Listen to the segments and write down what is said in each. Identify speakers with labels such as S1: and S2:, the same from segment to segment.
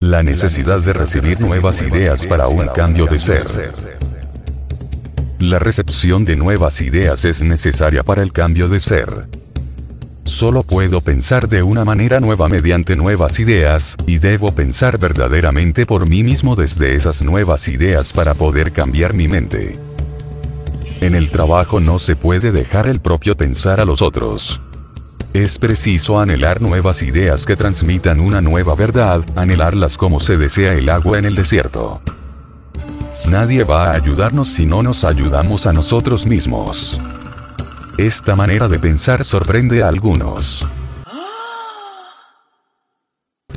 S1: La necesidad de recibir nuevas ideas para un cambio de ser. La recepción de nuevas ideas es necesaria para el cambio de ser. Solo puedo pensar de una manera nueva mediante nuevas ideas, y debo pensar verdaderamente por mí mismo desde esas nuevas ideas para poder cambiar mi mente. En el trabajo no se puede dejar el propio pensar a los otros. Es preciso anhelar nuevas ideas que transmitan una nueva verdad, anhelarlas como se desea el agua en el desierto. Nadie va a ayudarnos si no nos ayudamos a nosotros mismos. Esta manera de pensar sorprende a algunos.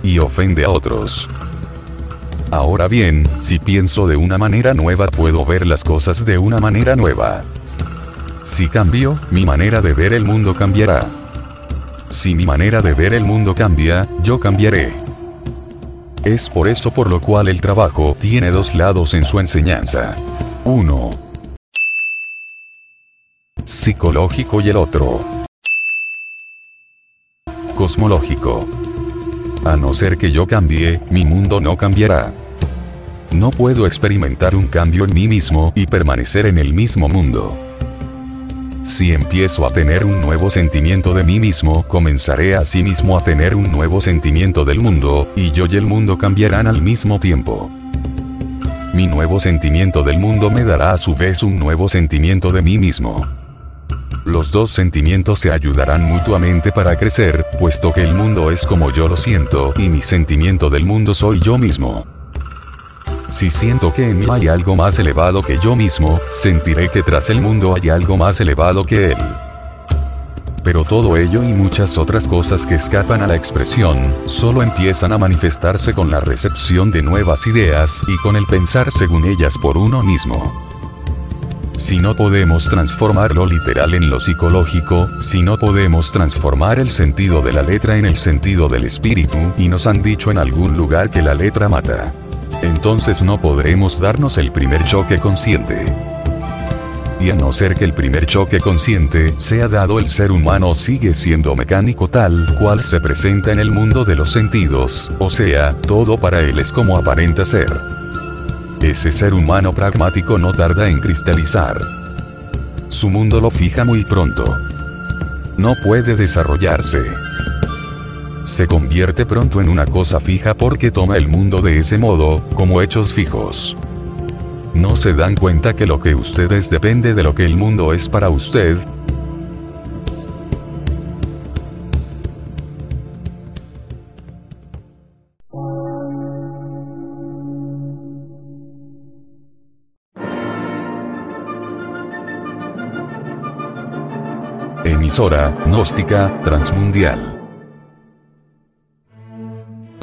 S1: Y ofende a otros. Ahora bien, si pienso de una manera nueva puedo ver las cosas de una manera nueva. Si cambio, mi manera de ver el mundo cambiará. Si mi manera de ver el mundo cambia, yo cambiaré. Es por eso por lo cual el trabajo tiene dos lados en su enseñanza. Uno, psicológico y el otro cosmológico. A no ser que yo cambie, mi mundo no cambiará. No puedo experimentar un cambio en mí mismo y permanecer en el mismo mundo. Si empiezo a tener un nuevo sentimiento de mí mismo, comenzaré a sí mismo a tener un nuevo sentimiento del mundo, y yo y el mundo cambiarán al mismo tiempo. Mi nuevo sentimiento del mundo me dará a su vez un nuevo sentimiento de mí mismo. Los dos sentimientos se ayudarán mutuamente para crecer, puesto que el mundo es como yo lo siento, y mi sentimiento del mundo soy yo mismo. Si siento que en mí hay algo más elevado que yo mismo, sentiré que tras el mundo hay algo más elevado que él. Pero todo ello y muchas otras cosas que escapan a la expresión, solo empiezan a manifestarse con la recepción de nuevas ideas y con el pensar según ellas por uno mismo. Si no podemos transformar lo literal en lo psicológico, si no podemos transformar el sentido de la letra en el sentido del espíritu, y nos han dicho en algún lugar que la letra mata. Entonces no podremos darnos el primer choque consciente. Y a no ser que el primer choque consciente sea dado el ser humano sigue siendo mecánico tal cual se presenta en el mundo de los sentidos, o sea, todo para él es como aparenta ser. Ese ser humano pragmático no tarda en cristalizar. Su mundo lo fija muy pronto. No puede desarrollarse. Se convierte pronto en una cosa fija porque toma el mundo de ese modo, como hechos fijos. No se dan cuenta que lo que usted es depende de lo que el mundo es para usted, Emisora, gnóstica, transmundial.